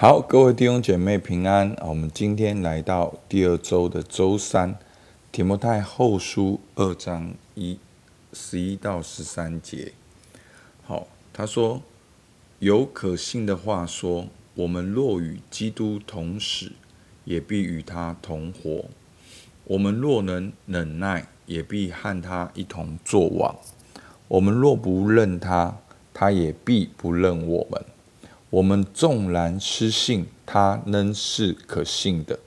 好，各位弟兄姐妹平安。我们今天来到第二周的周三，提摩太后书二章一十一到十三节。好，他说有可信的话说，我们若与基督同死，也必与他同活；我们若能忍耐，也必和他一同作王。我们若不认他，他也必不认我们。我们纵然失信，他仍是可信的，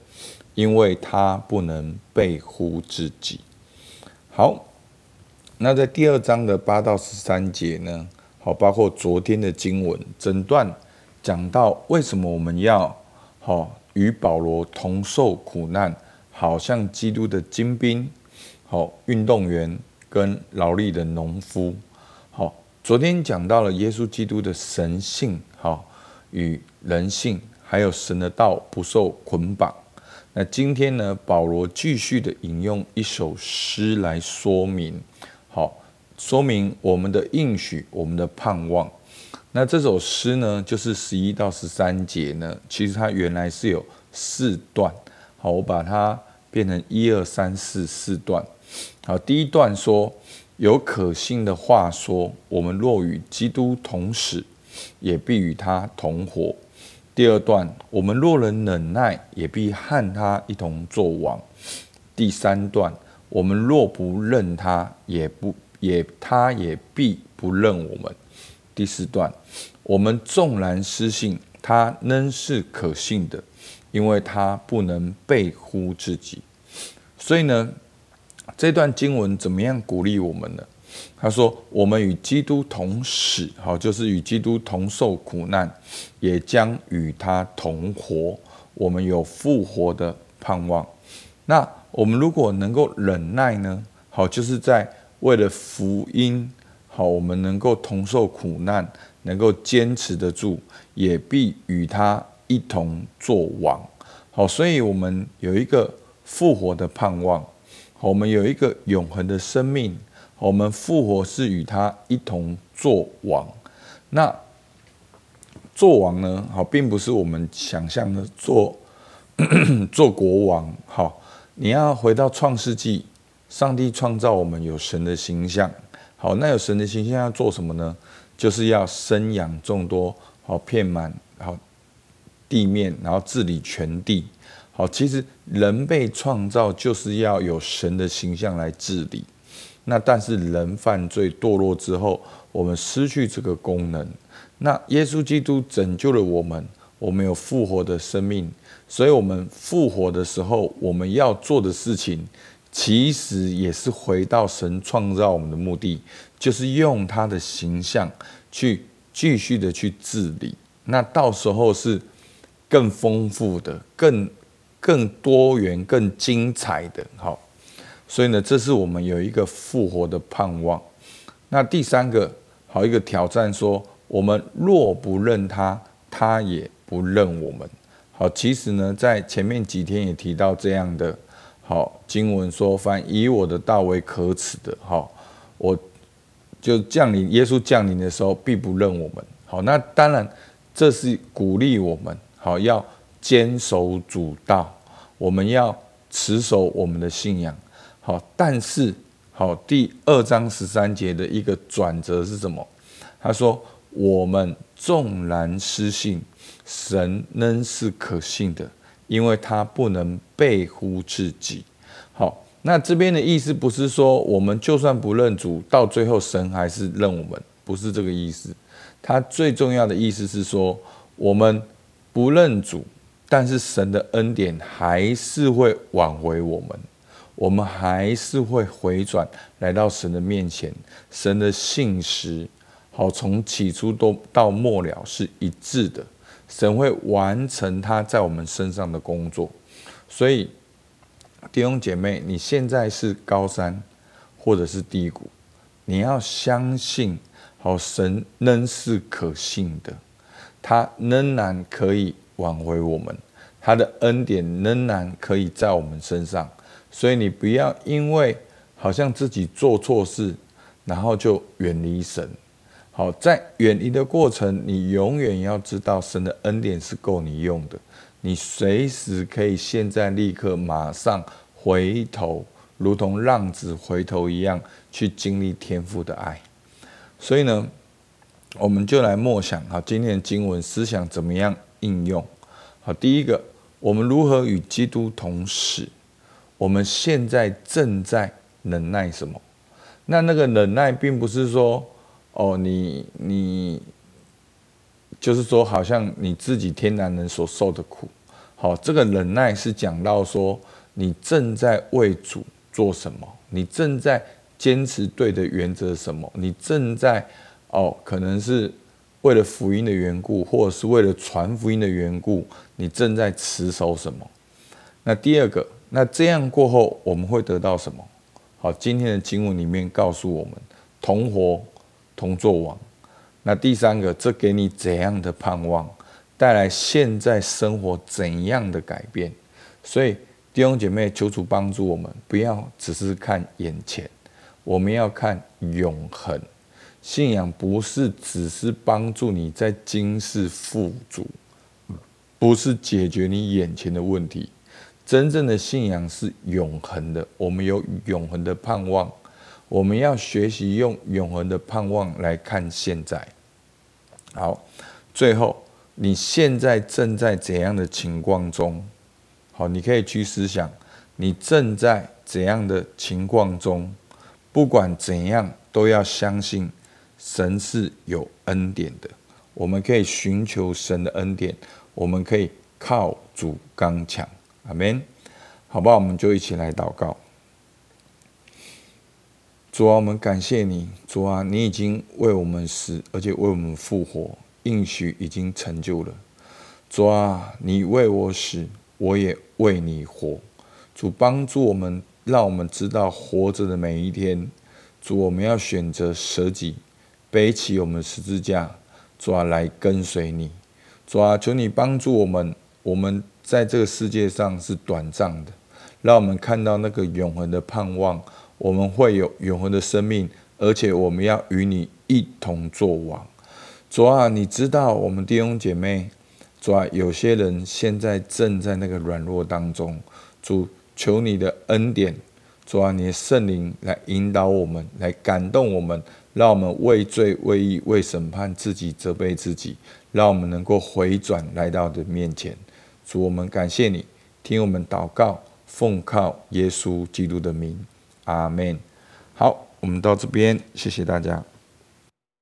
因为他不能背乎自己。好，那在第二章的八到十三节呢？好，包括昨天的经文，整段讲到为什么我们要好与保罗同受苦难，好像基督的精兵，好运动员跟劳力的农夫。好，昨天讲到了耶稣基督的神性，好。与人性，还有神的道不受捆绑。那今天呢，保罗继续的引用一首诗来说明，好，说明我们的应许，我们的盼望。那这首诗呢，就是十一到十三节呢，其实它原来是有四段。好，我把它变成一二三四四段。好，第一段说，有可信的话说，我们若与基督同死。也必与他同伙。第二段，我们若能忍耐，也必和他一同作王。第三段，我们若不认他，也不也他也必不认我们。第四段，我们纵然失信，他仍是可信的，因为他不能背乎自己。所以呢，这段经文怎么样鼓励我们呢？他说：“我们与基督同死，好，就是与基督同受苦难，也将与他同活。我们有复活的盼望。那我们如果能够忍耐呢？好，就是在为了福音，好，我们能够同受苦难，能够坚持得住，也必与他一同作王。好，所以我们有一个复活的盼望，我们有一个永恒的生命。”我们复活是与他一同作王，那作王呢？好，并不是我们想象的做 做国王。好，你要回到创世纪，上帝创造我们有神的形象。好，那有神的形象要做什么呢？就是要生养众多，好，遍满好地面，然后治理全地。好，其实人被创造就是要有神的形象来治理。那但是人犯罪堕落之后，我们失去这个功能。那耶稣基督拯救了我们，我们有复活的生命。所以，我们复活的时候，我们要做的事情，其实也是回到神创造我们的目的，就是用他的形象去继续的去治理。那到时候是更丰富的、更更多元、更精彩的。好。所以呢，这是我们有一个复活的盼望。那第三个，好一个挑战说，我们若不认他，他也不认我们。好，其实呢，在前面几天也提到这样的，好经文说，凡以我的道为可耻的，好，我就降临，耶稣降临的时候，必不认我们。好，那当然这是鼓励我们，好要坚守主道，我们要持守我们的信仰。好，但是好，第二章十三节的一个转折是什么？他说：“我们纵然失信，神仍是可信的，因为他不能背乎自己。”好，那这边的意思不是说我们就算不认主，到最后神还是认我们，不是这个意思。他最重要的意思是说，我们不认主，但是神的恩典还是会挽回我们。我们还是会回转来到神的面前，神的信实好，从起初都到末了是一致的，神会完成他在我们身上的工作。所以弟兄姐妹，你现在是高山或者是低谷，你要相信，好，神仍是可信的，他仍然可以挽回我们，他的恩典仍然可以在我们身上。所以你不要因为好像自己做错事，然后就远离神，好，在远离的过程，你永远要知道神的恩典是够你用的。你随时可以现在立刻马上回头，如同浪子回头一样，去经历天父的爱。所以呢，我们就来默想好，今天的经文思想怎么样应用？好，第一个，我们如何与基督同死？我们现在正在忍耐什么？那那个忍耐，并不是说。哦，你你就是说，好像你自己天然人所受的苦，好，这个忍耐是讲到说，你正在为主做什么，你正在坚持对的原则什么，你正在哦，可能是为了福音的缘故，或者是为了传福音的缘故，你正在持守什么？那第二个，那这样过后我们会得到什么？好，今天的经文里面告诉我们，同活。同作王，那第三个，这给你怎样的盼望？带来现在生活怎样的改变？所以弟兄姐妹，求主帮助我们，不要只是看眼前，我们要看永恒。信仰不是只是帮助你在今世富足，不是解决你眼前的问题。真正的信仰是永恒的，我们有永恒的盼望。我们要学习用永恒的盼望来看现在。好，最后，你现在正在怎样的情况中？好，你可以去思想，你正在怎样的情况中？不管怎样，都要相信神是有恩典的。我们可以寻求神的恩典，我们可以靠主刚强。阿门。好吧，我们就一起来祷告。主啊，我们感谢你。主啊，你已经为我们死，而且为我们复活，应许已经成就了。主啊，你为我死，我也为你活。主帮助我们，让我们知道活着的每一天。主，我们要选择舍己，背起我们十字架，主啊，来跟随你。主啊，求你帮助我们。我们在这个世界上是短暂的，让我们看到那个永恒的盼望。我们会有永恒的生命，而且我们要与你一同作王。主啊，你知道我们弟兄姐妹，主啊，有些人现在正在那个软弱当中。主，求你的恩典，主啊，你的圣灵来引导我们，来感动我们，让我们为罪、为义、为审判自己责备自己，让我们能够回转来到的面前。主，我们感谢你，听我们祷告，奉靠耶稣基督的名。阿门。好，我们到这边，谢谢大家。